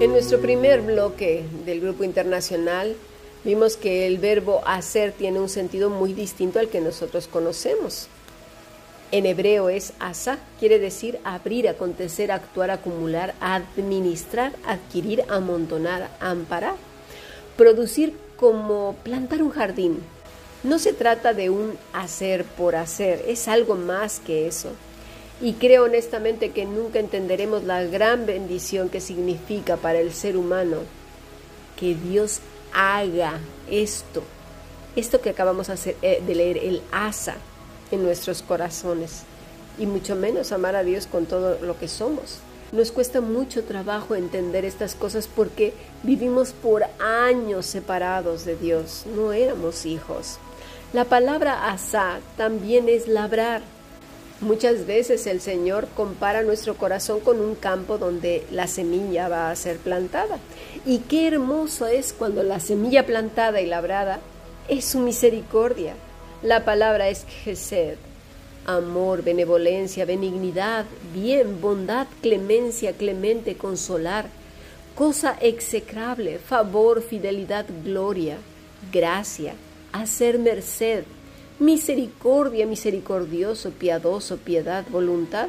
En nuestro primer bloque del grupo internacional vimos que el verbo hacer tiene un sentido muy distinto al que nosotros conocemos. En hebreo es asa, quiere decir abrir, acontecer, actuar, acumular, administrar, adquirir, amontonar, amparar. Producir como plantar un jardín. No se trata de un hacer por hacer, es algo más que eso. Y creo honestamente que nunca entenderemos la gran bendición que significa para el ser humano que Dios haga esto, esto que acabamos eh, de leer, el asa en nuestros corazones, y mucho menos amar a Dios con todo lo que somos. Nos cuesta mucho trabajo entender estas cosas porque vivimos por años separados de Dios, no éramos hijos. La palabra asa también es labrar Muchas veces el Señor compara nuestro corazón con un campo donde la semilla va a ser plantada. Y qué hermoso es cuando la semilla plantada y labrada es su misericordia. La palabra es Gesed, amor, benevolencia, benignidad, bien, bondad, clemencia, clemente, consolar, cosa execrable, favor, fidelidad, gloria, gracia, hacer merced, misericordia, misericordioso, piadoso, piedad, voluntad.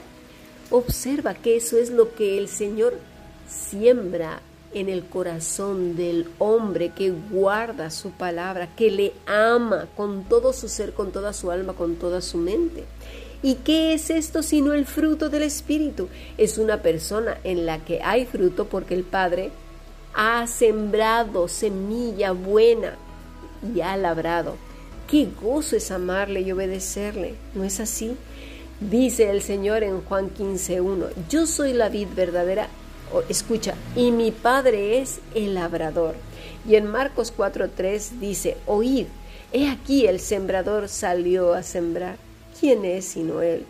Observa que eso es lo que el Señor siembra en el corazón del hombre que guarda su palabra, que le ama con todo su ser, con toda su alma, con toda su mente. ¿Y qué es esto sino el fruto del Espíritu? Es una persona en la que hay fruto porque el Padre ha sembrado semilla buena y ha labrado Qué gozo es amarle y obedecerle, ¿no es así? Dice el Señor en Juan 15.1, yo soy la vid verdadera, escucha, y mi Padre es el labrador. Y en Marcos 4.3 dice, oíd, he aquí el sembrador salió a sembrar. ¿Quién es sino él?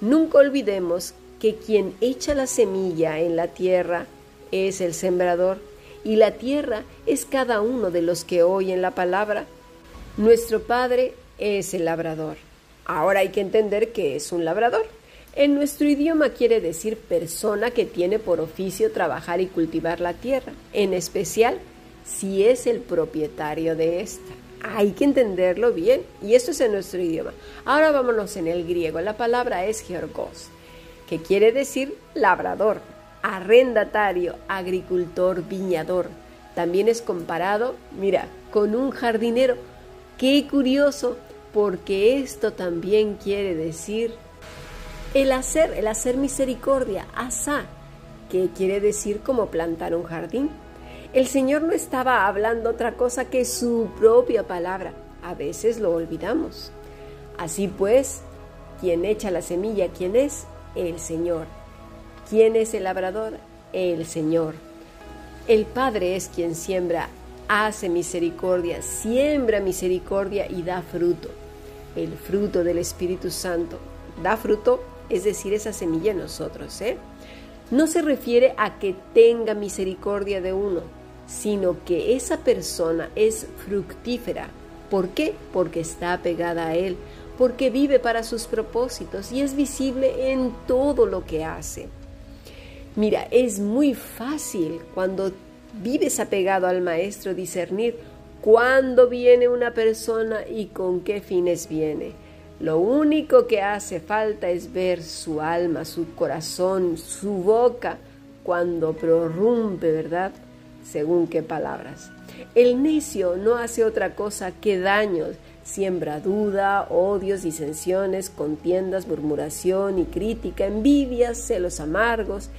Nunca olvidemos que quien echa la semilla en la tierra es el sembrador, y la tierra es cada uno de los que oyen la palabra nuestro Padre es el labrador. Ahora hay que entender que es un labrador. En nuestro idioma quiere decir persona que tiene por oficio trabajar y cultivar la tierra, en especial si es el propietario de esta. Hay que entenderlo bien y esto es en nuestro idioma. Ahora vámonos en el griego. La palabra es georgos, que quiere decir labrador, arrendatario, agricultor, viñador. También es comparado, mira, con un jardinero Qué curioso, porque esto también quiere decir el hacer, el hacer misericordia, asa, que quiere decir como plantar un jardín. El Señor no estaba hablando otra cosa que su propia palabra. A veces lo olvidamos. Así pues, quien echa la semilla, ¿quién es? El Señor. ¿Quién es el labrador? El Señor. El Padre es quien siembra hace misericordia, siembra misericordia y da fruto. El fruto del Espíritu Santo da fruto, es decir, esa semilla en nosotros. ¿eh? No se refiere a que tenga misericordia de uno, sino que esa persona es fructífera. ¿Por qué? Porque está pegada a Él, porque vive para sus propósitos y es visible en todo lo que hace. Mira, es muy fácil cuando vives apegado al Maestro discernir cuándo viene una persona y con qué fines viene. Lo único que hace falta es ver su alma, su corazón, su boca, cuando prorrumpe, ¿verdad? Según qué palabras. El necio no hace otra cosa que daños, siembra duda, odios, disensiones, contiendas, murmuración y crítica, envidias, celos amargos,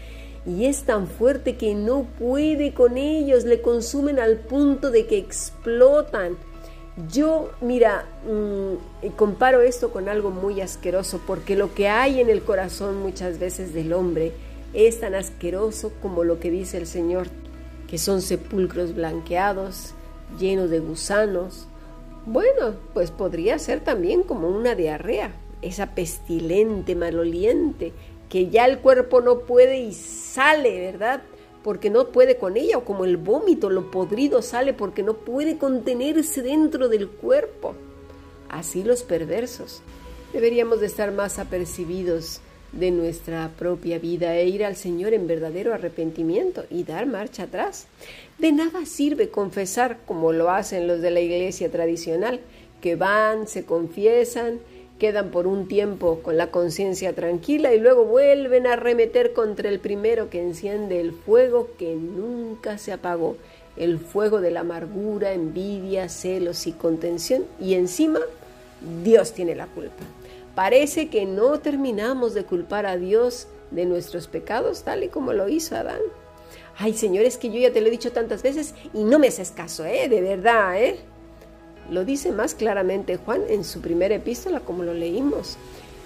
y es tan fuerte que no puede con ellos, le consumen al punto de que explotan. Yo, mira, mm, comparo esto con algo muy asqueroso, porque lo que hay en el corazón muchas veces del hombre es tan asqueroso como lo que dice el Señor, que son sepulcros blanqueados, llenos de gusanos. Bueno, pues podría ser también como una diarrea, esa pestilente, maloliente, que ya el cuerpo no puede y sale, ¿verdad? Porque no puede con ella, o como el vómito, lo podrido sale porque no puede contenerse dentro del cuerpo. Así los perversos. Deberíamos de estar más apercibidos de nuestra propia vida e ir al Señor en verdadero arrepentimiento y dar marcha atrás. De nada sirve confesar como lo hacen los de la iglesia tradicional, que van, se confiesan, quedan por un tiempo con la conciencia tranquila y luego vuelven a arremeter contra el primero que enciende el fuego que nunca se apagó, el fuego de la amargura, envidia, celos y contención, y encima Dios tiene la culpa. Parece que no terminamos de culpar a Dios de nuestros pecados tal y como lo hizo Adán. Ay, Señor, es que yo ya te lo he dicho tantas veces y no me haces caso, ¿eh? De verdad, ¿eh? Lo dice más claramente Juan en su primera epístola, como lo leímos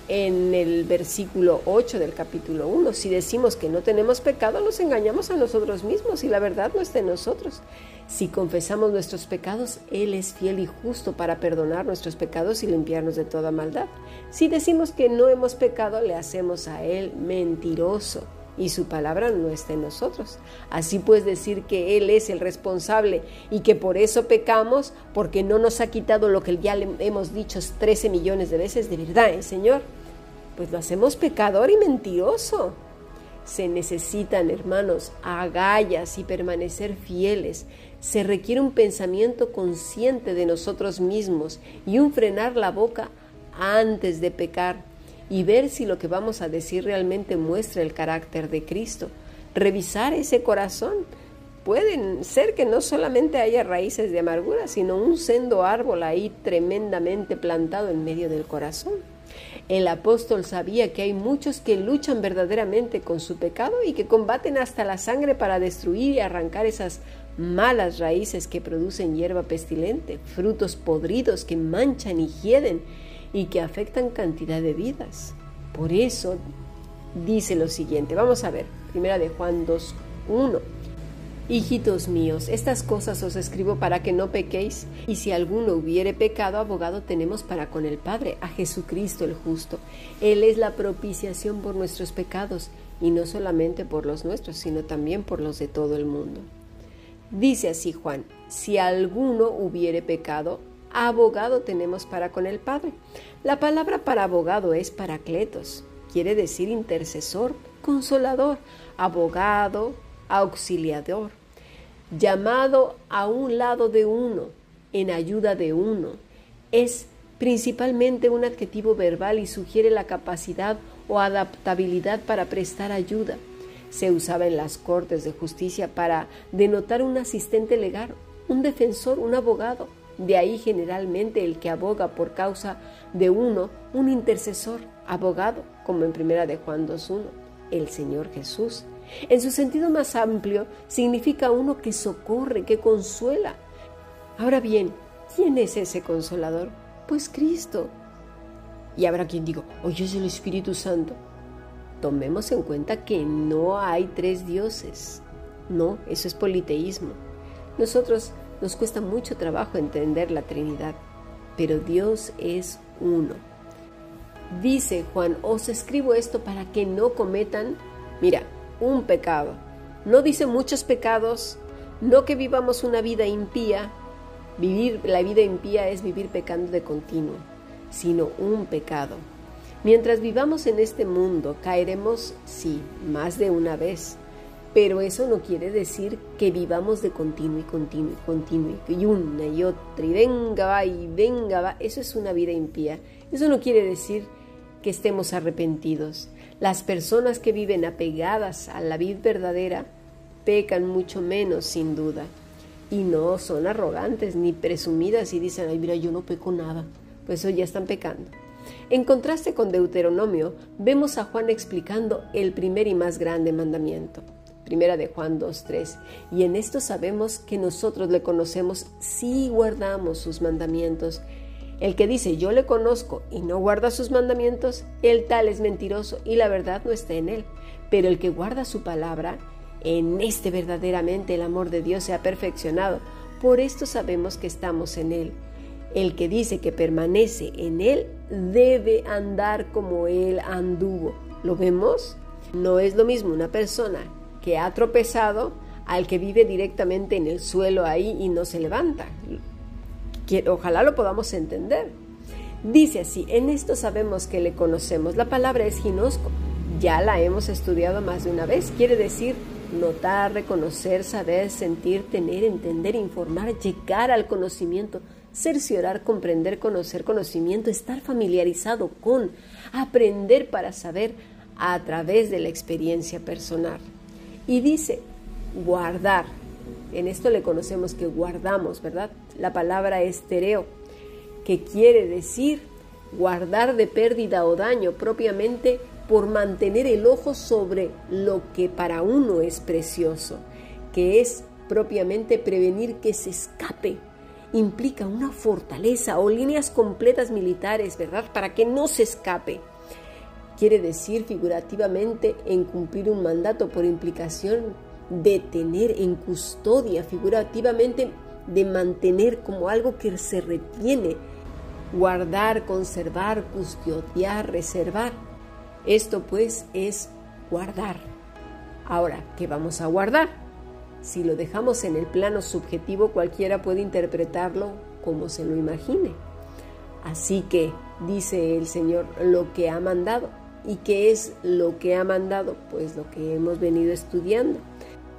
en el versículo 8 del capítulo 1. Si decimos que no tenemos pecado, nos engañamos a nosotros mismos y la verdad no está en nosotros. Si confesamos nuestros pecados, Él es fiel y justo para perdonar nuestros pecados y limpiarnos de toda maldad. Si decimos que no hemos pecado, le hacemos a Él mentiroso y su palabra no está en nosotros. Así pues decir que Él es el responsable y que por eso pecamos, porque no nos ha quitado lo que ya le hemos dicho 13 millones de veces, de verdad, ¿eh, Señor? Pues lo hacemos pecador y mentiroso. Se necesitan, hermanos, agallas y permanecer fieles. Se requiere un pensamiento consciente de nosotros mismos y un frenar la boca antes de pecar y ver si lo que vamos a decir realmente muestra el carácter de Cristo. Revisar ese corazón. Pueden ser que no solamente haya raíces de amargura, sino un sendo árbol ahí tremendamente plantado en medio del corazón. El apóstol sabía que hay muchos que luchan verdaderamente con su pecado y que combaten hasta la sangre para destruir y arrancar esas malas raíces que producen hierba pestilente, frutos podridos que manchan y hieden y que afectan cantidad de vidas. Por eso dice lo siguiente, vamos a ver, primera de Juan 2.1. Hijitos míos, estas cosas os escribo para que no pequéis, y si alguno hubiere pecado, abogado tenemos para con el Padre, a Jesucristo el justo. Él es la propiciación por nuestros pecados, y no solamente por los nuestros, sino también por los de todo el mundo. Dice así Juan, si alguno hubiere pecado, abogado tenemos para con el Padre. La palabra para abogado es paracletos, quiere decir intercesor, consolador, abogado, auxiliador, llamado a un lado de uno, en ayuda de uno. Es principalmente un adjetivo verbal y sugiere la capacidad o adaptabilidad para prestar ayuda. Se usaba en las cortes de justicia para denotar un asistente legal, un defensor, un abogado, de ahí generalmente el que aboga por causa de uno, un intercesor, abogado, como en primera de Juan 2.1, el Señor Jesús. En su sentido más amplio, significa uno que socorre, que consuela. Ahora bien, ¿quién es ese consolador? Pues Cristo. Y habrá quien diga, oye, es el Espíritu Santo. Tomemos en cuenta que no hay tres dioses. No, eso es politeísmo. Nosotros nos cuesta mucho trabajo entender la Trinidad, pero Dios es uno. Dice Juan, os escribo esto para que no cometan, mira, un pecado. No dice muchos pecados, no que vivamos una vida impía. Vivir la vida impía es vivir pecando de continuo, sino un pecado. Mientras vivamos en este mundo, caeremos, sí, más de una vez, pero eso no quiere decir que vivamos de continuo y continuo y continuo y una y otra y venga va y venga va. Eso es una vida impía. Eso no quiere decir que estemos arrepentidos. Las personas que viven apegadas a la vida verdadera pecan mucho menos sin duda. Y no son arrogantes ni presumidas y dicen, ay mira, yo no peco nada. Pues eso ya están pecando. En contraste con Deuteronomio, vemos a Juan explicando el primer y más grande mandamiento. Primera de Juan 2.3. Y en esto sabemos que nosotros le conocemos si guardamos sus mandamientos. El que dice yo le conozco y no guarda sus mandamientos, el tal es mentiroso y la verdad no está en él. Pero el que guarda su palabra, en este verdaderamente el amor de Dios se ha perfeccionado. Por esto sabemos que estamos en él. El que dice que permanece en él debe andar como él anduvo. ¿Lo vemos? No es lo mismo una persona que ha tropezado al que vive directamente en el suelo ahí y no se levanta. Ojalá lo podamos entender. Dice así, en esto sabemos que le conocemos. La palabra es ginosco, Ya la hemos estudiado más de una vez. Quiere decir notar, reconocer, saber, sentir, tener, entender, informar, llegar al conocimiento, cerciorar, comprender, conocer conocimiento, estar familiarizado con, aprender para saber a través de la experiencia personal. Y dice, guardar. En esto le conocemos que guardamos, ¿verdad? La palabra estereo, que quiere decir guardar de pérdida o daño propiamente por mantener el ojo sobre lo que para uno es precioso, que es propiamente prevenir que se escape. Implica una fortaleza o líneas completas militares, ¿verdad? Para que no se escape. Quiere decir figurativamente en cumplir un mandato por implicación de tener en custodia, figurativamente de mantener como algo que se retiene, guardar, conservar, custodiar, reservar. Esto pues es guardar. Ahora, ¿qué vamos a guardar? Si lo dejamos en el plano subjetivo, cualquiera puede interpretarlo como se lo imagine. Así que, dice el Señor, lo que ha mandado. ¿Y qué es lo que ha mandado? Pues lo que hemos venido estudiando.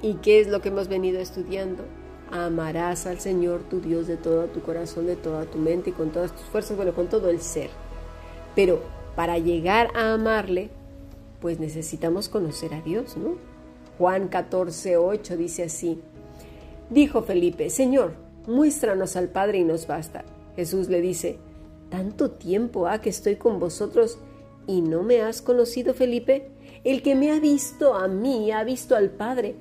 ¿Y qué es lo que hemos venido estudiando? Amarás al Señor tu Dios de todo tu corazón, de toda tu mente y con todas tus fuerzas, bueno, con todo el ser. Pero para llegar a amarle, pues necesitamos conocer a Dios, ¿no? Juan 14, 8 dice así, dijo Felipe, Señor, muéstranos al Padre y nos basta. Jesús le dice, ¿tanto tiempo ha que estoy con vosotros y no me has conocido, Felipe? El que me ha visto a mí ha visto al Padre.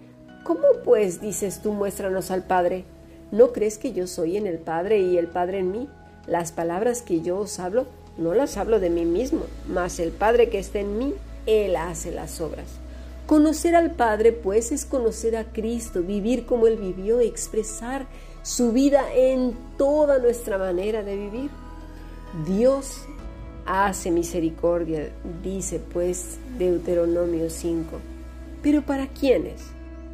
¿Cómo pues dices tú, muéstranos al Padre? ¿No crees que yo soy en el Padre y el Padre en mí? Las palabras que yo os hablo no las hablo de mí mismo, mas el Padre que está en mí, Él hace las obras. Conocer al Padre, pues, es conocer a Cristo, vivir como Él vivió, expresar su vida en toda nuestra manera de vivir. Dios hace misericordia, dice pues Deuteronomio 5. Pero ¿para quiénes?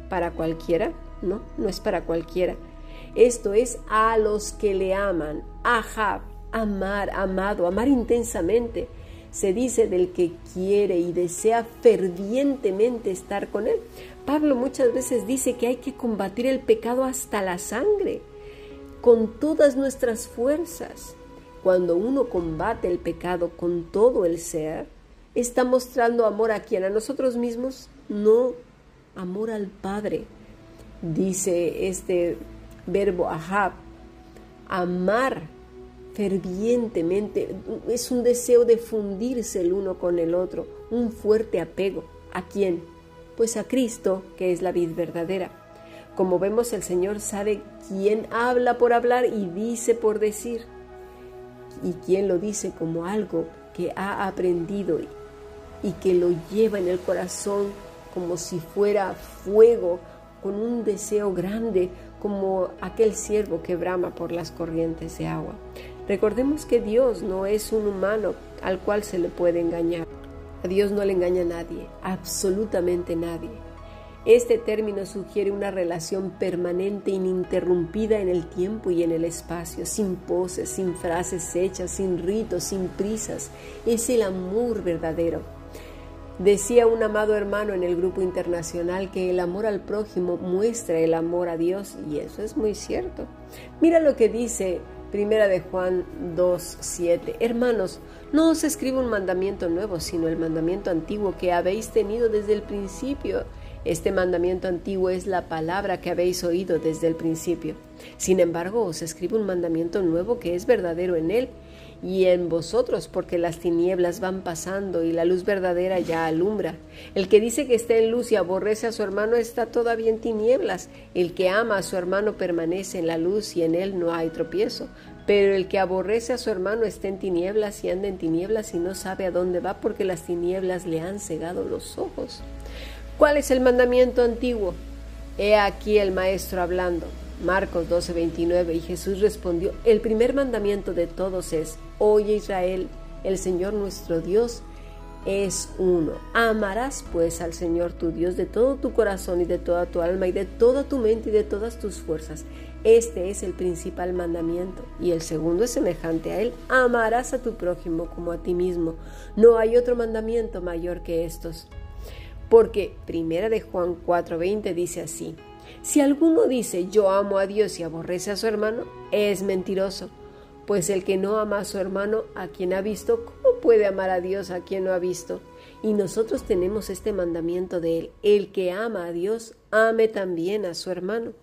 ¿Para cualquiera? No, no es para cualquiera. Esto es a los que le aman. Ahab, amar, amado, amar intensamente. Se dice del que quiere y desea fervientemente estar con él. Pablo muchas veces dice que hay que combatir el pecado hasta la sangre, con todas nuestras fuerzas. Cuando uno combate el pecado con todo el ser, está mostrando amor a quien, a nosotros mismos, no amor al Padre. Dice este verbo ahab, amar fervientemente, es un deseo de fundirse el uno con el otro, un fuerte apego. ¿A quién? Pues a Cristo, que es la vid verdadera. Como vemos, el Señor sabe quién habla por hablar y dice por decir, y quién lo dice como algo que ha aprendido y que lo lleva en el corazón como si fuera fuego, con un deseo grande, como aquel siervo que brama por las corrientes de agua. Recordemos que Dios no es un humano al cual se le puede engañar. A Dios no le engaña nadie, absolutamente nadie. Este término sugiere una relación permanente, ininterrumpida en el tiempo y en el espacio, sin poses, sin frases hechas, sin ritos, sin prisas. Es el amor verdadero. Decía un amado hermano en el grupo internacional que el amor al prójimo muestra el amor a Dios y eso es muy cierto. Mira lo que dice Primera de Juan 2, 7. Hermanos, no os escribo un mandamiento nuevo, sino el mandamiento antiguo que habéis tenido desde el principio. Este mandamiento antiguo es la palabra que habéis oído desde el principio. Sin embargo, os escribo un mandamiento nuevo que es verdadero en él y en vosotros, porque las tinieblas van pasando y la luz verdadera ya alumbra. El que dice que está en luz y aborrece a su hermano está todavía en tinieblas. El que ama a su hermano permanece en la luz y en él no hay tropiezo. Pero el que aborrece a su hermano está en tinieblas y anda en tinieblas y no sabe a dónde va porque las tinieblas le han cegado los ojos. ¿Cuál es el mandamiento antiguo? He aquí el maestro hablando. Marcos 12:29 y Jesús respondió, el primer mandamiento de todos es, oye Israel, el Señor nuestro Dios es uno. Amarás pues al Señor tu Dios de todo tu corazón y de toda tu alma y de toda tu mente y de todas tus fuerzas. Este es el principal mandamiento. Y el segundo es semejante a él. Amarás a tu prójimo como a ti mismo. No hay otro mandamiento mayor que estos. Porque primera de Juan 4:20 dice así: Si alguno dice yo amo a Dios y aborrece a su hermano, es mentiroso. Pues el que no ama a su hermano, a quien ha visto, ¿cómo puede amar a Dios a quien no ha visto? Y nosotros tenemos este mandamiento de él, el que ama a Dios, ame también a su hermano.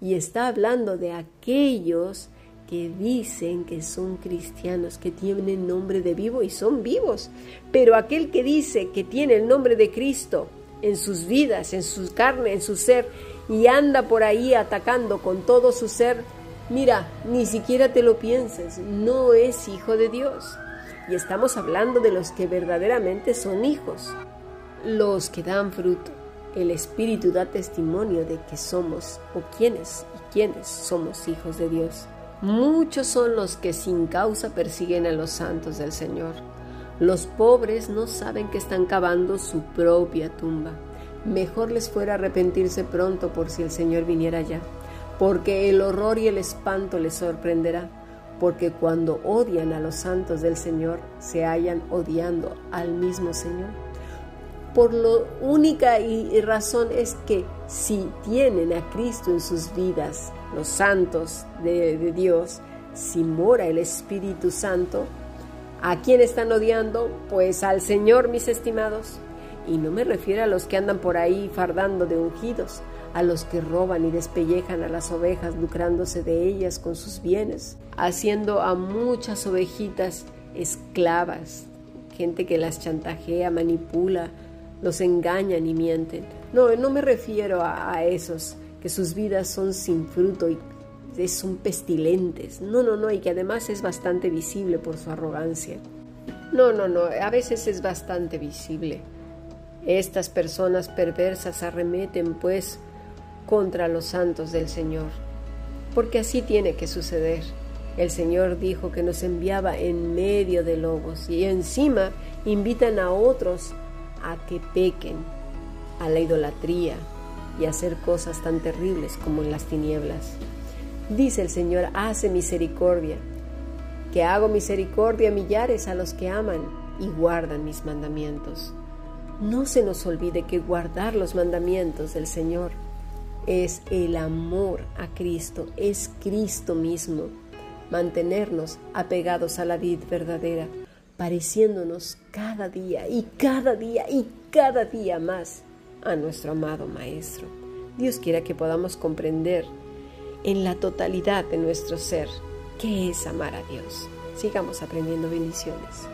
Y está hablando de aquellos que dicen que son cristianos, que tienen nombre de vivo y son vivos. Pero aquel que dice que tiene el nombre de Cristo en sus vidas, en su carne, en su ser, y anda por ahí atacando con todo su ser, Mira, ni siquiera te lo pienses, no es hijo de Dios. Y estamos hablando de los que verdaderamente son hijos, los que dan fruto. El Espíritu da testimonio de que somos o quiénes y quiénes somos hijos de Dios. Muchos son los que sin causa persiguen a los santos del Señor. Los pobres no saben que están cavando su propia tumba. Mejor les fuera arrepentirse pronto por si el Señor viniera ya porque el horror y el espanto les sorprenderá, porque cuando odian a los santos del Señor, se hallan odiando al mismo Señor. Por lo única y razón es que si tienen a Cristo en sus vidas, los santos de, Dios, si mora el Espíritu Santo, ¿a quién están odiando? Pues al Señor, mis estimados. Y no me refiero a los que andan por ahí fardando de ungidos, a los que roban y despellejan a las ovejas lucrándose de ellas con sus bienes, haciendo a muchas ovejitas esclavas, gente que las chantajea, manipula, los engañan y mienten. No, no me refiero a, esos que sus vidas son sin fruto y son pestilentes. No, no, no, y que además es bastante visible por su arrogancia. No, no, no, a veces es bastante visible. Estas personas perversas arremeten pues contra los santos del Señor, porque así tiene que suceder. El Señor dijo que nos enviaba en medio de lobos y encima invitan a otros a que pequen, a la idolatría y hacer cosas tan terribles como en las tinieblas. Dice el Señor, hace misericordia, que hago misericordia a millares a los que aman y guardan mis mandamientos. No se nos olvide que guardar los mandamientos del Señor es el amor a Cristo, es Cristo mismo. Mantenernos apegados a la vida verdadera, pareciéndonos cada día y cada día y cada día más a nuestro amado Maestro. Dios quiera que podamos comprender en la totalidad de nuestro ser qué es amar a Dios. Sigamos aprendiendo bendiciones.